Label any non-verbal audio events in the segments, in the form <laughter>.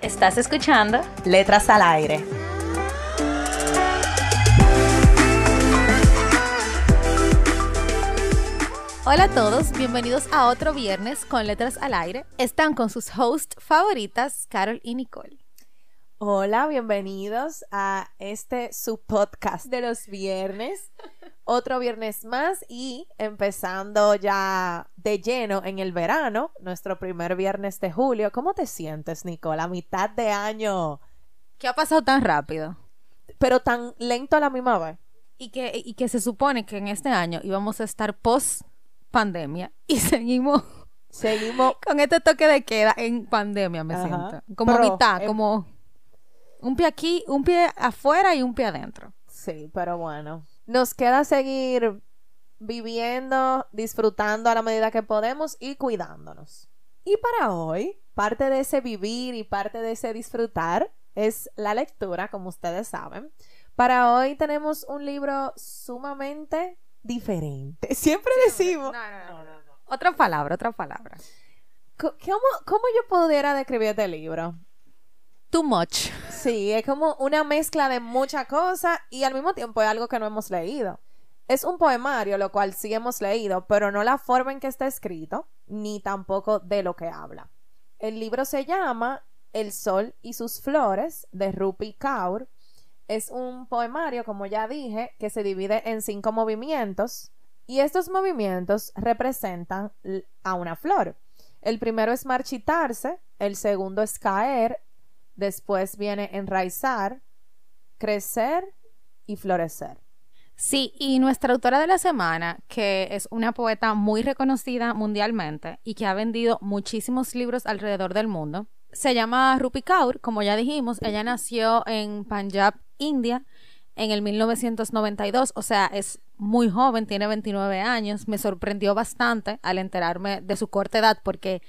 ¿Estás escuchando? Letras al aire. Hola a todos, bienvenidos a otro viernes con Letras al Aire. Están con sus hosts favoritas, Carol y Nicole. Hola, bienvenidos a este su podcast de los viernes. Otro viernes más y empezando ya de lleno en el verano, nuestro primer viernes de julio. ¿Cómo te sientes, Nicole? A mitad de año. ¿Qué ha pasado tan rápido? Pero tan lento a la misma vez. Y que, y que se supone que en este año íbamos a estar post pandemia y <laughs> seguimos Seguimos con este toque de queda en pandemia, me Ajá. siento. Como mitad, eh, como un pie aquí, un pie afuera y un pie adentro. Sí, pero bueno. Nos queda seguir viviendo, disfrutando a la medida que podemos y cuidándonos. Y para hoy, parte de ese vivir y parte de ese disfrutar es la lectura, como ustedes saben. Para hoy tenemos un libro sumamente diferente. <laughs> Siempre decimos... Otra palabra, otra palabra. ¿Cómo, cómo yo pudiera describir este libro? Too much. Sí, es como una mezcla de muchas cosas y al mismo tiempo es algo que no hemos leído. Es un poemario, lo cual sí hemos leído, pero no la forma en que está escrito, ni tampoco de lo que habla. El libro se llama El Sol y sus Flores, de Rupi Kaur. Es un poemario, como ya dije, que se divide en cinco movimientos y estos movimientos representan a una flor. El primero es marchitarse, el segundo es caer, después viene enraizar, crecer y florecer. Sí, y nuestra autora de la semana, que es una poeta muy reconocida mundialmente y que ha vendido muchísimos libros alrededor del mundo, se llama Rupi Kaur, como ya dijimos, ella nació en Punjab, India, en el 1992, o sea, es muy joven, tiene 29 años, me sorprendió bastante al enterarme de su corta edad porque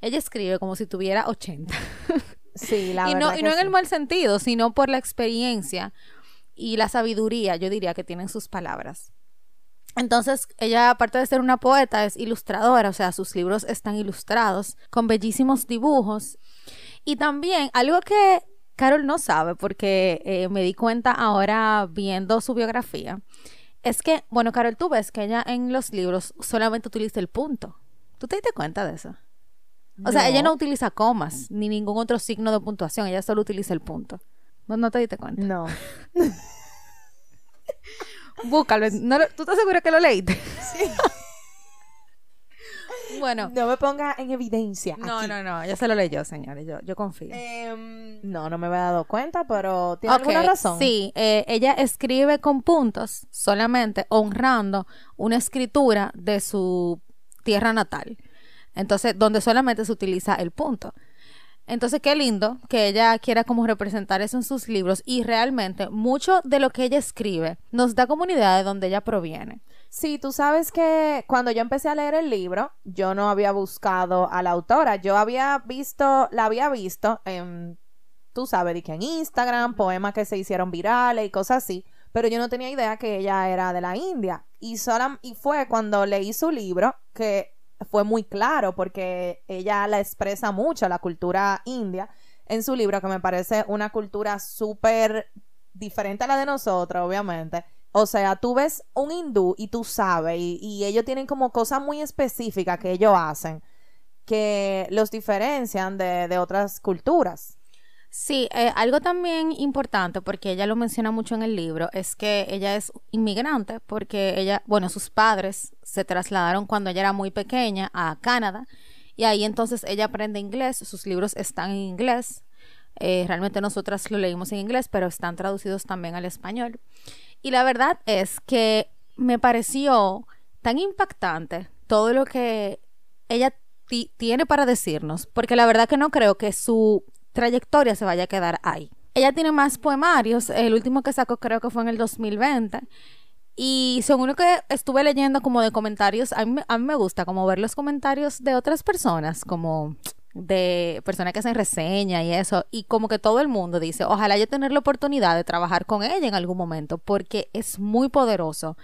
ella escribe como si tuviera 80. <laughs> Sí, la y no, verdad y que no en el mal sentido, sino por la experiencia y la sabiduría, yo diría, que tienen sus palabras. Entonces, ella, aparte de ser una poeta, es ilustradora, o sea, sus libros están ilustrados con bellísimos dibujos. Y también, algo que Carol no sabe, porque eh, me di cuenta ahora viendo su biografía, es que, bueno, Carol, tú ves que ella en los libros solamente utiliza el punto. ¿Tú te diste cuenta de eso? O sea, ella no utiliza comas ni ningún otro signo de puntuación, ella solo utiliza el punto. ¿No, no te diste cuenta? No. <laughs> Búscalo. no lo- ¿Tú estás segura que lo leíste? <laughs> bueno, No me ponga en evidencia. no, aquí. no, no, ella se lo leyó, señores, yo, yo confío. Em, no, no me había dado cuenta, pero ¿tiene alguna razón? Sí, eh, ella escribe con puntos solamente honrando una escritura de su tierra natal. Entonces, donde solamente se utiliza el punto. Entonces, qué lindo que ella quiera como representar eso en sus libros y realmente mucho de lo que ella escribe nos da idea de dónde ella proviene. Sí, tú sabes que cuando yo empecé a leer el libro, yo no había buscado a la autora. Yo había visto, la había visto en, tú sabes, en Instagram, poemas que se hicieron virales y cosas así, pero yo no tenía idea que ella era de la India. Y, y fue cuando leí su libro que fue muy claro porque ella la expresa mucho, la cultura india, en su libro, que me parece una cultura súper diferente a la de nosotros, obviamente. O sea, tú ves un hindú y tú sabes, y, ellos tienen como cosas muy específicas que ellos hacen que los diferencian de otras culturas. Sí, eh, algo también importante, porque ella lo menciona mucho en el libro, es que ella es inmigrante, porque ella, bueno, sus padres se trasladaron cuando ella era muy pequeña a Canadá, y ahí entonces ella aprende inglés, sus libros están en inglés, eh, realmente nosotras lo leímos en inglés, pero están traducidos también al español. Y la verdad es que me pareció tan impactante todo lo que ella tiene para decirnos, porque la verdad que no creo que su trayectoria se vaya a quedar ahí. Ella tiene más poemarios, el último que sacó creo que fue en el 2020. Y según lo que estuve leyendo como de comentarios, a mí, a mí me gusta como ver los comentarios de otras personas, como de personas que hacen reseña y eso, y como que todo el mundo dice, ojalá yo tener la oportunidad de trabajar con ella en algún momento, porque es muy poderoso,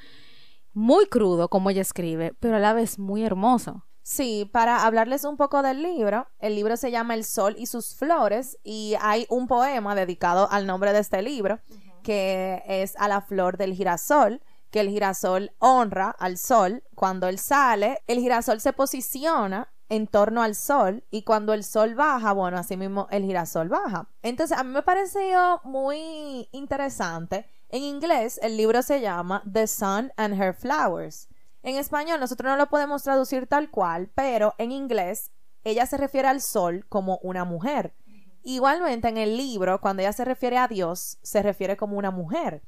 muy crudo como ella escribe, pero a la vez muy hermoso. Sí, para hablarles un poco del libro, el libro se llama El Sol y sus Flores y hay un poema dedicado al nombre de este libro, que es a la flor del girasol, que el girasol honra al sol. Cuando él sale, el girasol se posiciona en torno al sol y cuando el sol baja, bueno, así mismo el girasol baja. Entonces, a mí me pareció muy interesante. En inglés, el libro se llama The Sun and Her Flowers. En español nosotros no lo podemos traducir tal cual, pero en inglés ella se refiere al sol como una mujer. Igualmente en el libro, cuando ella se refiere a Dios, se refiere como una mujer.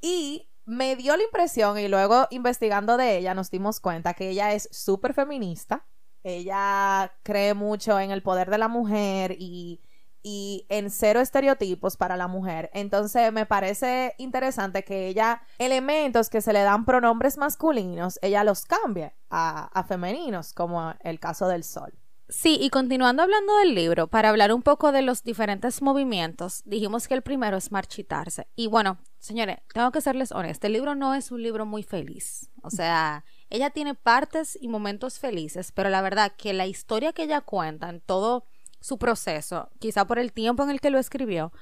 Y me dio la impresión, y luego investigando de ella, nos dimos cuenta que ella es súper feminista. Ella cree mucho en el poder de la mujer y y en cero estereotipos para la mujer. Entonces me parece interesante que ella, elementos que se le dan pronombres masculinos, ella los cambie a, a femeninos, como el caso del sol. Sí, y continuando hablando del libro, para hablar un poco de los diferentes movimientos, dijimos que el primero es marchitarse. Y bueno, señores, tengo que serles honesta, el libro no es un libro muy feliz. O sea, ella tiene partes y momentos felices, pero la verdad que la historia que ella cuenta en todo su proceso, quizá por el tiempo en el que lo escribió,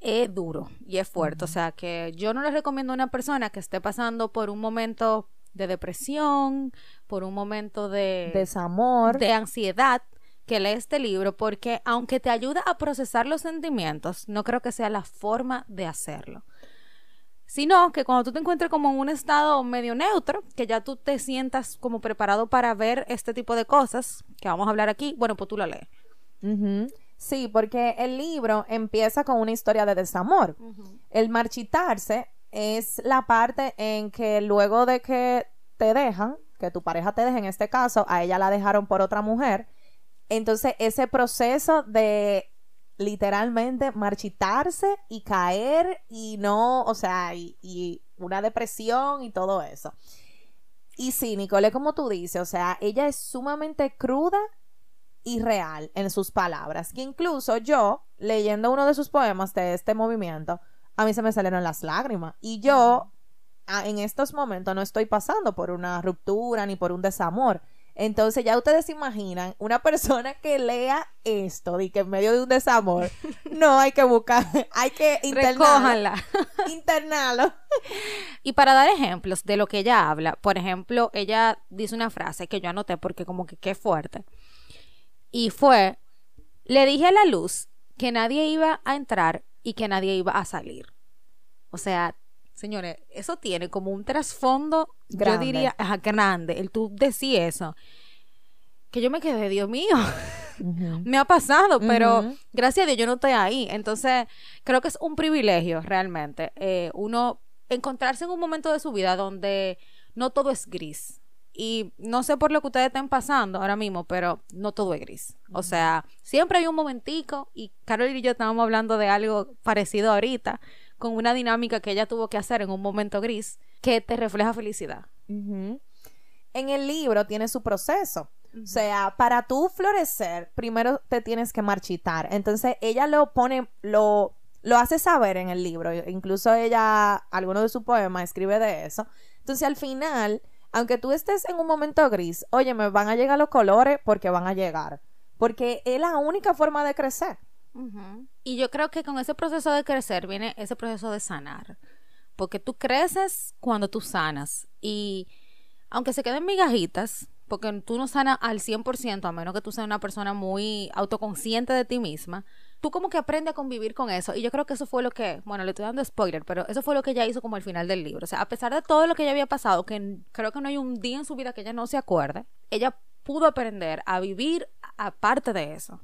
es duro y es fuerte. O sea, que yo no le recomiendo a una persona que esté pasando por un momento de depresión, por un momento de desamor, de ansiedad, que lea este libro, porque aunque te ayuda a procesar los sentimientos, no creo que sea la forma de hacerlo. Sino que cuando tú te encuentres como en un estado medio neutro, que ya tú te sientas como preparado para ver este tipo de cosas que vamos a hablar aquí, bueno, pues tú lo lees. Sí, porque el libro empieza con una historia de desamor. El marchitarse es la parte en que luego de que te dejan, que tu pareja te deja en este caso, a ella la dejaron por otra mujer, entonces ese proceso de literalmente marchitarse y caer y no, o sea, y, y una depresión y todo eso. Y sí, Nicole, como tú dices, o sea, ella es sumamente cruda y real en sus palabras. Que incluso yo, leyendo uno de sus poemas de este movimiento, a mí se me salieron las lágrimas. Y yo, en estos momentos, no estoy pasando por una ruptura ni por un desamor. Entonces ya ustedes imaginan una <laughs> persona que lea esto y que en medio de un desamor, no hay que buscar, <laughs> hay que internarlo. <laughs> internarlo. Y para dar ejemplos de lo que ella habla, por ejemplo, ella dice una frase que yo anoté porque como que qué fuerte. Y fue, le dije a la luz que nadie iba a entrar y que nadie iba a salir. O sea, señores, eso tiene como un trasfondo, yo diría, grande. El tú decís eso. Que yo me quedé, Dios mío, <laughs> me ha pasado, pero gracias a Dios yo no estoy ahí. Entonces, creo que es un privilegio realmente eh, uno encontrarse en un momento de su vida donde no todo es gris y no sé por lo que ustedes estén pasando ahora mismo, pero no todo es gris. O sea, siempre hay un momentico y Carol y yo estábamos hablando de algo parecido ahorita, con una dinámica que ella tuvo que hacer en un momento gris que te refleja felicidad. En el libro tiene su proceso. O sea, para tú florecer, primero te tienes que marchitar. Entonces, ella lo pone, lo, lo hace saber en el libro. Incluso ella, alguno de sus poemas escribe de eso. Entonces, al final, aunque tú estés en un momento gris, oye, me van a llegar los colores porque van a llegar. Porque es la única forma de crecer. Y yo creo que con ese proceso de crecer viene ese proceso de sanar. Porque tú creces cuando tú sanas. Y aunque se queden migajitas, porque tú no sanas al 100%, a menos que tú seas una persona muy autoconsciente de ti misma, tú como que aprendes a convivir con eso. Y yo creo que eso fue lo que, bueno, le estoy dando spoiler, pero eso fue lo que ella hizo como al final del libro. O sea, a pesar de todo lo que ella había pasado, que creo que no hay un día en su vida que ella no se acuerde, ella pudo aprender a vivir aparte de eso.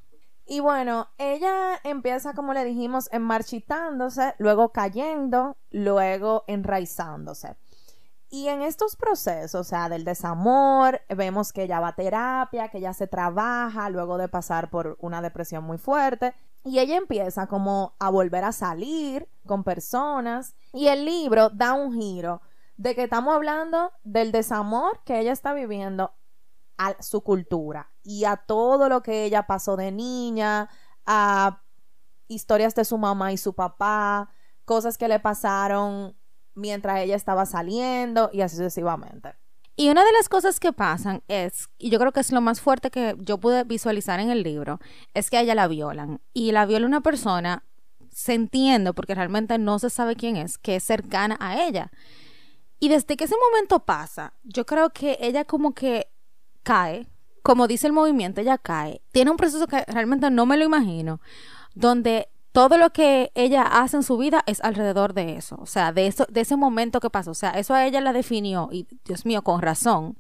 Y bueno, ella empieza, como le dijimos, en marchitándose, luego cayendo, luego enraizándose. Y en estos procesos, o sea, del desamor, vemos que ella va a terapia, que ella se trabaja luego de pasar por una depresión muy fuerte. Y ella empieza como a volver a salir con personas. Y el libro da un giro de que estamos hablando del desamor que ella está viviendo a su cultura y a todo lo que ella pasó de niña, a historias de su mamá y su papá, cosas que le pasaron mientras ella estaba saliendo y así sucesivamente. Y una de las cosas que pasan es, y yo creo que es lo más fuerte que yo pude visualizar en el libro, es que a ella la violan. Y la viola una persona, se entiende, porque realmente no se sabe quién es, que es cercana a ella. Y desde que ese momento pasa, yo creo que ella como que cae, como dice el movimiento, ella cae. Tiene un proceso que realmente no me lo imagino, donde todo lo que ella hace en su vida es alrededor de eso, o sea, de, eso, de ese momento que pasó, o sea, eso a ella la definió y Dios mío, con razón.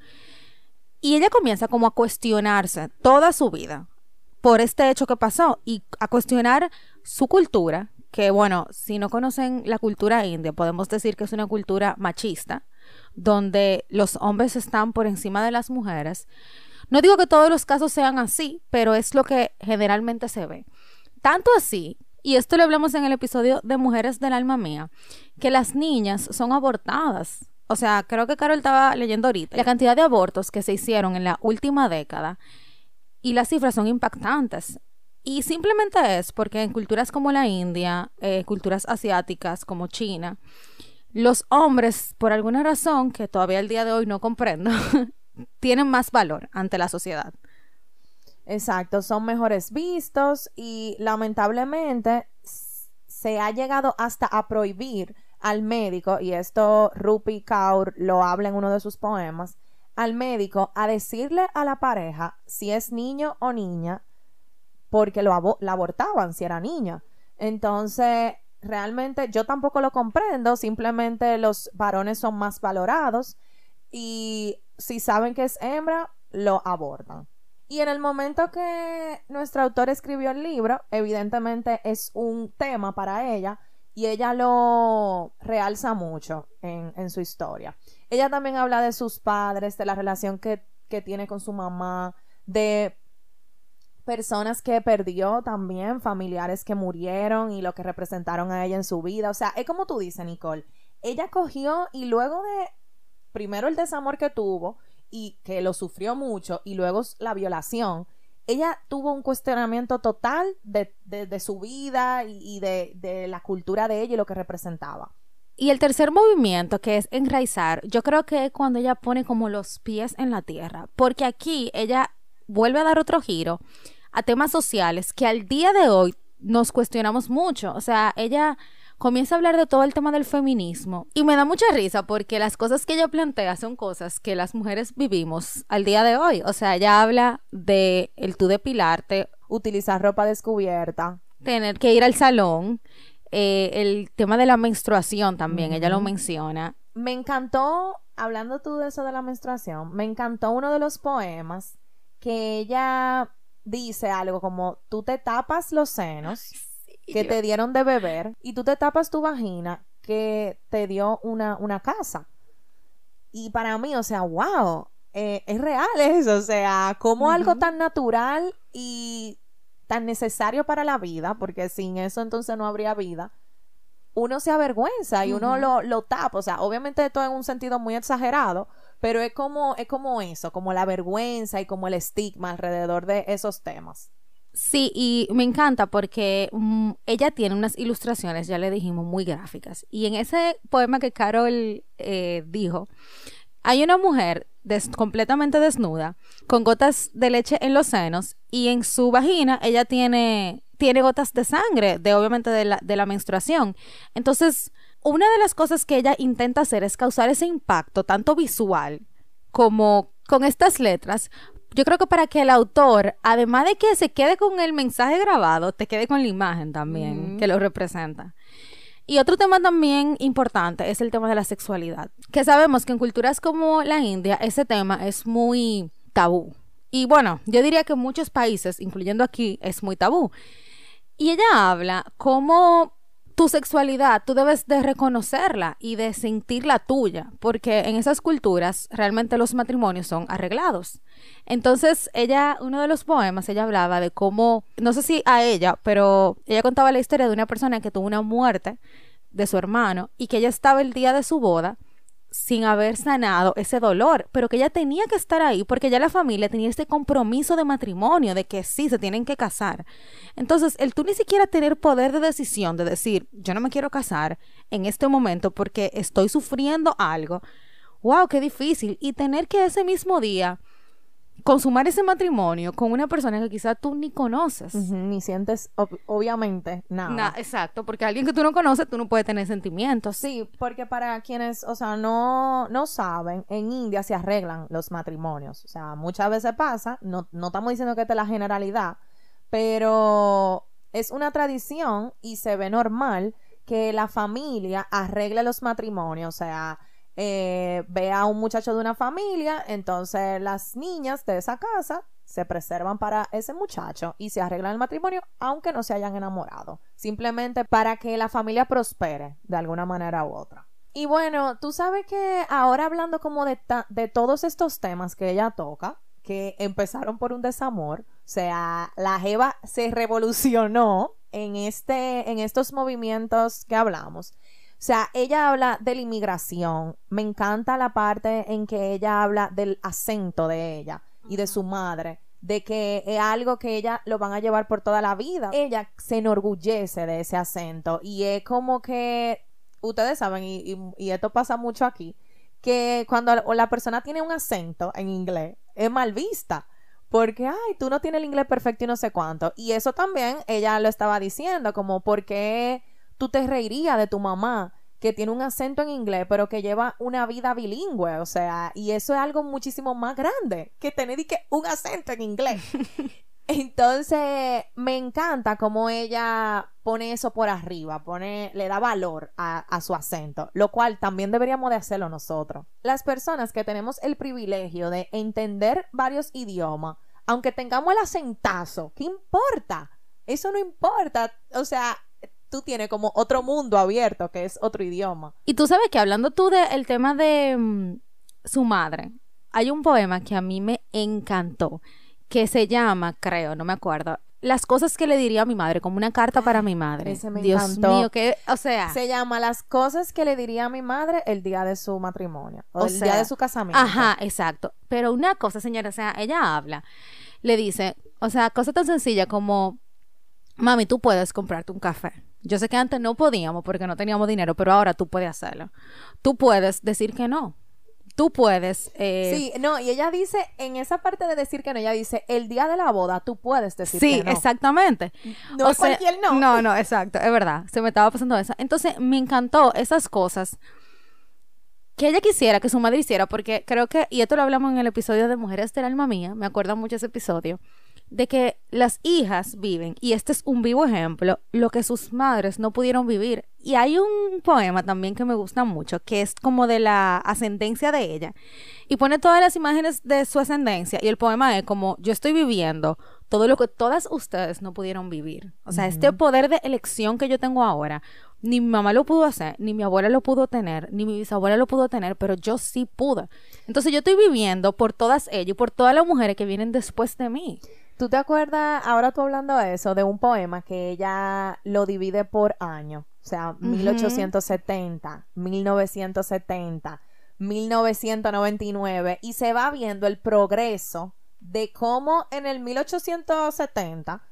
Y ella comienza como a cuestionarse toda su vida por este hecho que pasó y a cuestionar su cultura, que bueno, si no conocen la cultura india, podemos decir que es una cultura machista, donde los hombres están por encima de las mujeres. No digo que todos los casos sean así, pero es lo que generalmente se ve. Tanto así y esto lo hablamos en el episodio de Mujeres del Alma Mía, que las niñas son abortadas. O sea, creo que Carol estaba leyendo ahorita la cantidad de abortos que se hicieron en la última década y las cifras son impactantes. Y simplemente es porque en culturas como la India, eh, culturas asiáticas como China, los hombres, por alguna razón que todavía el día de hoy no comprendo, <laughs> tienen más valor ante la sociedad. Exacto, son mejores vistos y lamentablemente se ha llegado hasta a prohibir al médico, y esto Rupi Kaur lo habla en uno de sus poemas, al médico a decirle a la pareja si es niño o niña, porque lo la abortaban si era niña. Entonces, realmente yo tampoco lo comprendo, simplemente los varones son más valorados y si saben que es hembra, lo abortan. Y en el momento que nuestro autor escribió el libro, evidentemente es un tema para ella y ella lo realza mucho en, su historia. Ella también habla de sus padres, de la relación que, que tiene con su mamá, de personas que perdió también, familiares que murieron y lo que representaron a ella en su vida. O sea, es como tú dices, Nicole, ella cogió y luego de primero el desamor que tuvo y que lo sufrió mucho y luego la violación, ella tuvo un cuestionamiento total de, su vida y, de, de, la cultura de ella y lo que representaba. Y el tercer movimiento, que es enraizar, yo creo que es cuando ella pone como los pies en la tierra, porque aquí ella vuelve a dar otro giro a temas sociales que al día de hoy nos cuestionamos mucho. O sea, ella comienza a hablar de todo el tema del feminismo y me da mucha risa porque las cosas que ella plantea son cosas que las mujeres vivimos al día de hoy. O sea, ella habla de el tú depilarte, utilizar ropa descubierta, tener que ir al salón, eh, el tema de la menstruación también, ella lo menciona. Me encantó, hablando tú de eso de la menstruación, me encantó uno de los poemas que ella dice algo como tú te tapas los senos que te dieron de beber y tú te tapas tu vagina que te dio una, una casa. Y para mí, o sea, wow, eh, es real eso, o sea, como algo tan natural y tan necesario para la vida, porque sin eso entonces no habría vida, uno se avergüenza y uno lo, lo tapa, o sea, obviamente esto en un sentido muy exagerado, pero es como, es como eso, como la vergüenza y como el estigma alrededor de esos temas. Sí, y me encanta porque mm, ella tiene unas ilustraciones, ya le dijimos, muy gráficas. Y en ese poema que Carol eh, dijo, hay una mujer completamente desnuda, con gotas de leche en los senos, y en su vagina ella tiene, tiene gotas de sangre, de obviamente de la, de la menstruación. Entonces, una de las cosas que ella intenta hacer es causar ese impacto, tanto visual como con estas letras, yo creo que para que el autor, además de que se quede con el mensaje grabado, te quede con la imagen también que lo representa. Y otro tema también importante es el tema de la sexualidad, que sabemos que en culturas como la India ese tema es muy tabú. Y bueno, yo diría que en muchos países, incluyendo aquí, es muy tabú. Y ella habla cómo tu sexualidad, tú debes de reconocerla y de sentir la tuya, porque en esas culturas realmente los matrimonios son arreglados. Entonces, ella, uno de los poemas, ella hablaba de cómo, no sé si a ella, pero ella contaba la historia de una persona que tuvo una muerte de su hermano y que ella estaba el día de su boda sin haber sanado ese dolor, pero que ella tenía que estar ahí porque ya la familia tenía este compromiso de matrimonio, de que sí, se tienen que casar. Entonces, el tú ni siquiera tener poder de decisión, de decir, yo no me quiero casar en este momento porque estoy sufriendo algo, wow, qué difícil. Y tener que ese mismo día consumar ese matrimonio con una persona que quizás tú ni conoces. Ni sientes, obviamente, nada. exacto, porque alguien que tú no conoces, tú no puedes tener sentimientos. Sí, porque para quienes, o sea, no, no saben, en India se arreglan los matrimonios. O sea, muchas veces pasa, no, no estamos diciendo que esta es la generalidad, pero es una tradición y se ve normal que la familia arregle los matrimonios, o sea, eh, ve a un muchacho de una familia, entonces las niñas de esa casa se preservan para ese muchacho y se arreglan el matrimonio aunque no se hayan enamorado, simplemente para que la familia prospere de alguna manera u otra. Y bueno, tú sabes que ahora hablando como de, todos estos temas que ella toca, que empezaron por un desamor, o sea, la Jeva se revolucionó en, este, en estos movimientos que hablamos sea, ella habla de la inmigración. Me encanta la parte en que ella habla del acento de ella y de su madre de que es algo que ella lo van a llevar por toda la vida. Ella se enorgullece de ese acento y es como que, ustedes saben, y, y, esto pasa mucho aquí, que cuando la persona tiene un acento en inglés, es mal vista. Porque, ay, tú no tienes el inglés perfecto y no sé cuánto. Y eso también ella lo estaba diciendo, como, ¿por qué tú te reirías de tu mamá que tiene un acento en inglés, pero que lleva una vida bilingüe, o sea, y eso es algo muchísimo más grande que tener que un acento en inglés. <laughs> Entonces, me encanta cómo ella pone eso por arriba, pone, le da valor a, a, su acento, lo cual también deberíamos de hacerlo nosotros. Las personas que tenemos el privilegio de entender varios idiomas, aunque tengamos el acentazo, ¿qué importa? Eso no importa. O sea, tú tienes como otro mundo abierto, que es otro idioma. Y tú sabes que hablando tú del tema de mm, su madre, hay un poema que a mí me encantó, que se llama, creo, no me acuerdo, las cosas que le diría a mi madre, como una carta para mi madre. Ese me Dios encantó. mío, que, o sea. Se llama Las cosas que le diría a mi madre el día de su matrimonio. O, el día de su casamiento. Ajá, exacto. Pero una cosa, señora, o sea, ella habla, le dice, o sea, cosa tan sencilla como, mami, tú puedes comprarte un café. Yo sé que antes no podíamos porque no teníamos dinero, pero ahora tú puedes hacerlo. Tú puedes decir que no. Tú puedes. Eh... Sí, no, y ella dice, en esa parte de decir que no, ella dice, el día de la boda tú puedes decir sí, que no. Sí, exactamente. No es cualquier no. No, no, exacto, es verdad. Se me estaba pasando eso. Entonces, me encantó esas cosas que ella quisiera que su madre hiciera, porque creo que, y esto lo hablamos en el episodio de Mujeres del Alma Mía, me acuerdo mucho ese episodio de que las hijas viven, y este es un vivo ejemplo, lo que sus madres no pudieron vivir. Y hay un poema también que me gusta mucho, que es como de la ascendencia de ella, y pone todas las imágenes de su ascendencia, y el poema es como, yo estoy viviendo todo lo que todas ustedes no pudieron vivir. O sea, este poder de elección que yo tengo ahora, ni mi mamá lo pudo hacer, ni mi abuela lo pudo tener, ni mi bisabuela lo pudo tener, pero yo sí pude. Entonces yo estoy viviendo por todas ellas y por todas las mujeres que vienen después de mí. ¿Tú te acuerdas, ahora tú hablando de eso, de un poema que ella lo divide por año? O sea, 1870, 1970, 1999, y se va viendo el progreso de cómo en el 1870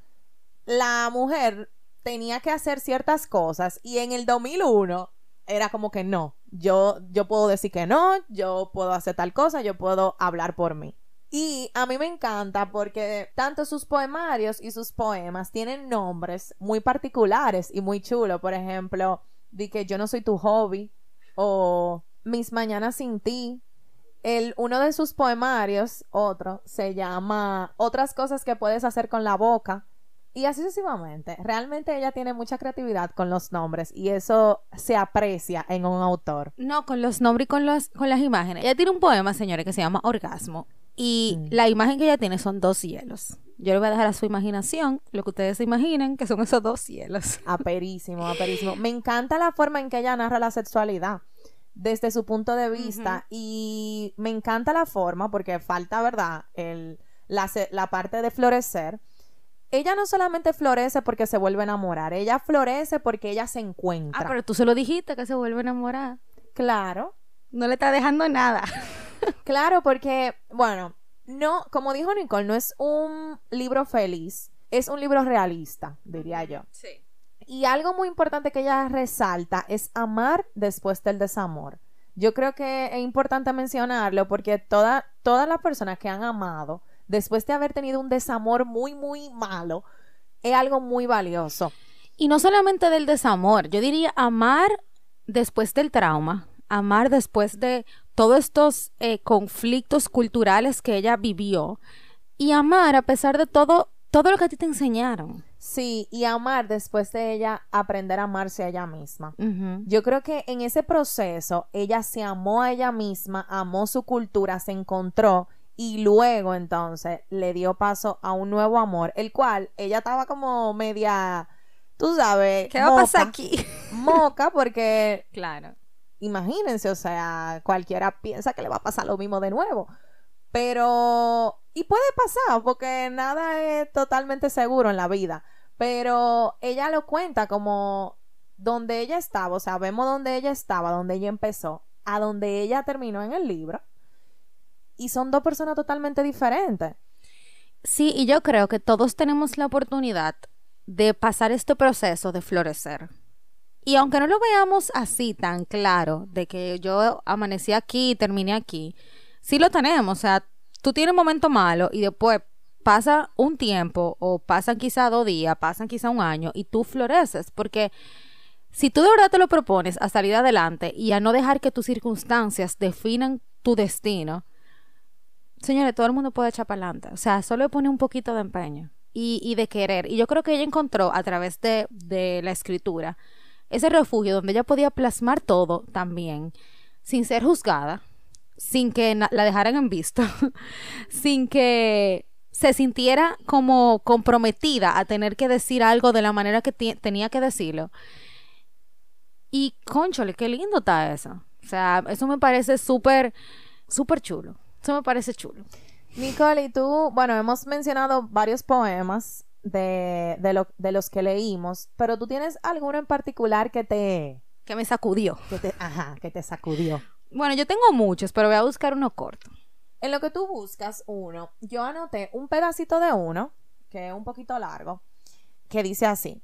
la mujer tenía que hacer ciertas cosas y en el 2001 era como que no, yo, yo puedo decir que no, yo puedo hacer tal cosa, yo puedo hablar por mí. Y a mí me encanta porque tanto sus poemarios y sus poemas tienen nombres muy particulares y muy chulos. Por ejemplo, di que yo no soy tu hobby o Mis mañanas sin ti. El, uno de sus poemarios, otro, se llama Otras cosas que puedes hacer con la boca. Y así sucesivamente. Realmente ella tiene mucha creatividad con los nombres y eso se aprecia en un autor. No, con los nombres y con, los, con las imágenes. Ella tiene un poema, señores, que se llama Orgasmo. Y Mm. la imagen que ella tiene son dos cielos. Yo le voy a dejar a su imaginación lo que ustedes se imaginen que son esos dos cielos. <laughs> Aperísimo, aperísimo. Me encanta la forma en que ella narra la sexualidad desde su punto de vista y me encanta la forma porque falta, ¿verdad? El, la, la parte de florecer. Ella no solamente florece porque se vuelve a enamorar, ella florece porque ella se encuentra. Ah, pero tú se lo dijiste que se vuelve a enamorar. Claro, No le está dejando nada. <laughs> claro, porque, bueno, no, como dijo Nicole, no es un libro feliz, es un libro realista, diría yo. Sí. Y algo muy importante que ella resalta es amar después del desamor. Yo creo que es importante mencionarlo porque toda, todas las personas que han amado después de haber tenido un desamor muy, muy malo, es algo muy valioso. Y no solamente del desamor, yo diría amar después del trauma, amar después de todos estos eh, conflictos culturales que ella vivió y amar a pesar de todo, todo lo que a ti te enseñaron. Sí, y amar después de ella aprender a amarse a ella misma. Yo creo que en ese proceso ella se amó a ella misma, amó su cultura, se encontró y luego entonces le dio paso a un nuevo amor, el cual ella estaba como media, tú sabes, ¿Qué va a pasar aquí? Moca porque <laughs> claro. Imagínense, o sea, cualquiera piensa que le va a pasar lo mismo de nuevo. Pero, y puede pasar, porque nada es totalmente seguro en la vida. Pero ella lo cuenta como donde ella estaba, o sea, vemos donde ella estaba, donde ella empezó, a donde ella terminó en el libro. Y son dos personas totalmente diferentes. Sí, y yo creo que todos tenemos la oportunidad de pasar este proceso de florecer. Y aunque no lo veamos así tan claro, de que yo amanecí aquí y terminé aquí, sí lo tenemos. O sea, tú tienes un momento malo y después pasa un tiempo o pasan quizá dos días, pasan quizá un año y tú floreces. Porque si tú de verdad te lo propones a salir adelante y a no dejar que tus circunstancias definan tu destino, señores, todo el mundo puede echar para adelante. O sea, solo pone un poquito de empeño y, de querer. Y yo creo que ella encontró a través de, de la escritura ese refugio donde ella podía plasmar todo también, sin ser juzgada, sin que la dejaran en visto, <laughs> sin que se sintiera como comprometida a tener que decir algo de la manera que tenía que decirlo. Y, conchole, qué lindo está eso. O sea, eso me parece súper, súper chulo. Eso me parece chulo. Nicole, y tú, bueno, hemos mencionado varios poemas de, de, lo- de los que leímos, pero tú tienes alguno en particular que te, Que me sacudió. que te, ajá, que te sacudió. Bueno, yo tengo muchos, pero voy a buscar uno corto. En lo que tú buscas uno, yo anoté un pedacito de uno, que es un poquito largo, que dice así.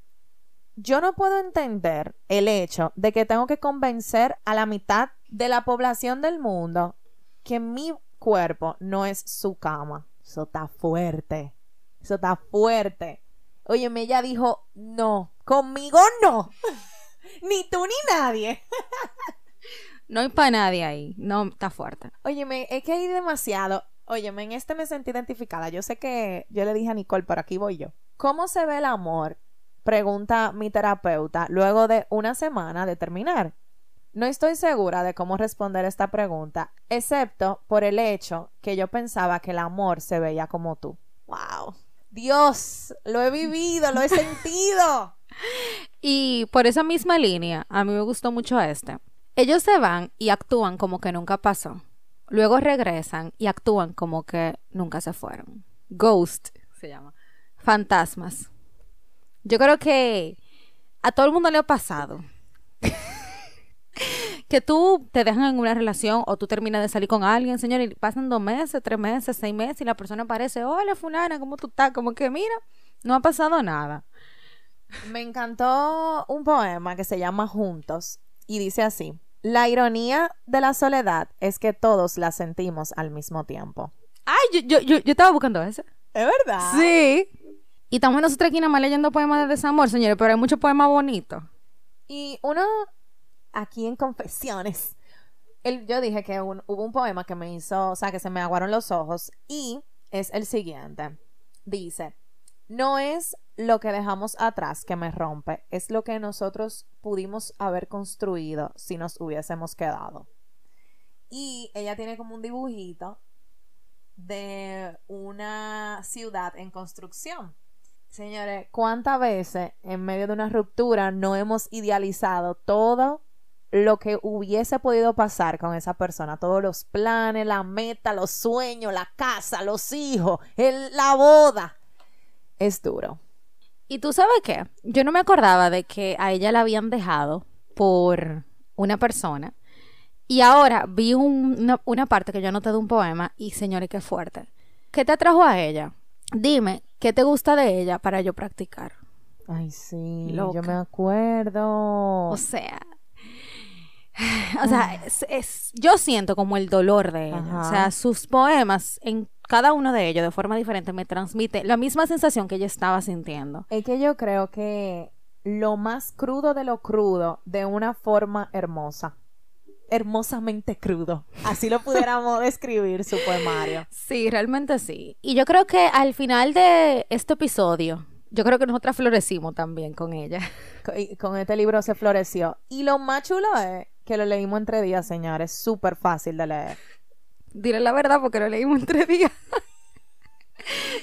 Yo no puedo entender el hecho de que tengo que convencer a la mitad de la población del mundo que mi cuerpo no es su cama. Eso está fuerte. Eso está fuerte. Óyeme, ella dijo, no, conmigo no. <laughs> ni tú ni nadie. <laughs> No hay para nadie ahí. No, está fuerte. Óyeme, es que hay demasiado. Óyeme, en este me sentí identificada. Yo sé que yo le dije a Nicole, pero aquí voy yo. ¿Cómo se ve el amor? Pregunta mi terapeuta luego de una semana de terminar. No estoy segura de cómo responder esta pregunta, excepto por el hecho que yo pensaba que el amor se veía como tú. ¡Wow! Dios, lo he vivido, lo he sentido. <laughs> Y por esa misma línea, a mí me gustó mucho este. Ellos se van y actúan como que nunca pasó. Luego regresan y actúan como que nunca se fueron. Ghost se llama. Fantasmas. Yo creo que a todo el mundo le ha pasado. <laughs> que tú te dejan en una relación o tú terminas de salir con alguien, señor, y pasan dos meses, tres meses, seis meses y la persona aparece, hola fulana, ¿cómo tú estás? Como que mira, no ha pasado nada. Me encantó un poema que se llama Juntos y dice así. La ironía de la soledad es que todos la sentimos al mismo tiempo. Ay, yo, yo, yo, yo estaba buscando ese. ¿Es verdad? Sí. Y estamos nosotros aquí nada más leyendo poemas de desamor, señores, pero hay muchos poemas bonitos. Y uno, aquí en Confesiones, yo dije que hubo un poema que me hizo, o sea, que se me aguaron los ojos y es el siguiente. Dice, no es lo que dejamos atrás que me rompe, es lo que nosotros pudimos haber construido si nos hubiésemos quedado. Y ella tiene como un dibujito de una ciudad en construcción. Señores, ¿cuántas veces en medio de una ruptura no hemos idealizado todo lo que hubiese podido pasar con esa persona? Todos los planes, la meta, los sueños, la casa, los hijos, el, la boda. Es duro. Y tú sabes qué? Yo no me acordaba de que a ella la habían dejado por una persona. Y ahora vi una, una parte que yo anoté de un poema y señores, qué fuerte. ¿Qué te atrajo a ella? Dime, ¿qué te gusta de ella para yo practicar? Ay, sí, yo me acuerdo. O sea, <laughs> o sea, es, yo siento como el dolor de ella. O sea, sus poemas, en cada uno de ellos, de forma diferente, me transmite la misma sensación que ella estaba sintiendo. Es que yo creo que lo más crudo de lo crudo, de una forma hermosa hermosamente crudo. Así lo pudiéramos <laughs> describir su poemario. Sí, realmente sí. Y yo creo que al final de este episodio, yo creo que nosotras florecimos también con ella. Con, este libro se floreció. Y lo más chulo es que lo leímos entre días, señores. Súper fácil de leer. Diré la verdad porque lo leímos entre días.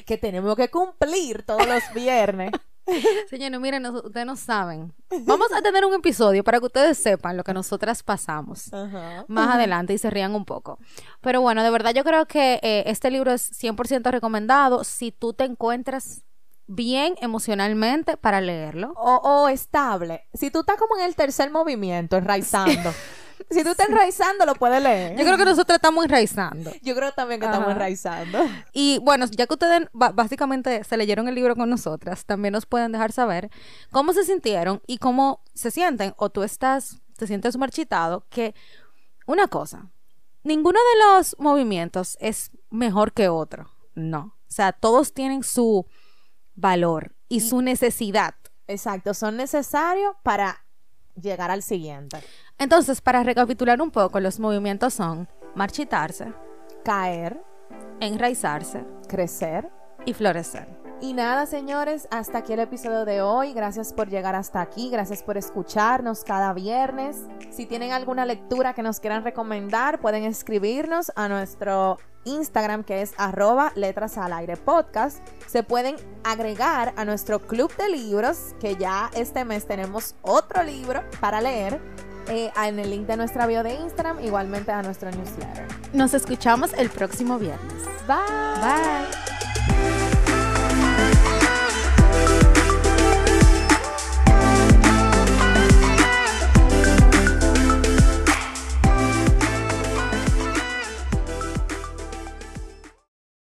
que tenemos que cumplir todos los <laughs> viernes. Señores, miren, ustedes no saben. Vamos a tener un episodio para que ustedes sepan lo que nosotras pasamos más adelante y se rían un poco. Pero bueno, de verdad yo creo que eh, este libro es 100% recomendado si tú te encuentras bien emocionalmente para leerlo. O, estable. Si tú estás como en el tercer movimiento, enraizando. <laughs> Si tú estás enraizando, lo puedes leer. Yo creo que nosotros estamos enraizando. Yo creo también que estamos enraizando. Y bueno, ya que ustedes básicamente se leyeron el libro con nosotras, también nos pueden dejar saber cómo se sintieron y cómo se sienten, o tú estás, te sientes marchitado, que una cosa, ninguno de los movimientos es mejor que otro. No. O sea, todos tienen su valor y su necesidad. Exacto, son necesarios para llegar al siguiente. Entonces, para recapitular un poco, los movimientos son marchitarse, caer, enraizarse, crecer y florecer. Y nada, señores, hasta aquí el episodio de hoy. Gracias por llegar hasta aquí, gracias por escucharnos cada viernes. Si tienen alguna lectura que nos quieran recomendar, pueden escribirnos a nuestro Instagram que es arroba letras al aire podcast. Se pueden agregar a nuestro club de libros que ya este mes tenemos otro libro para leer eh, en el link de nuestra bio de Instagram, igualmente a nuestro newsletter. Nos escuchamos el próximo viernes. Bye. Bye.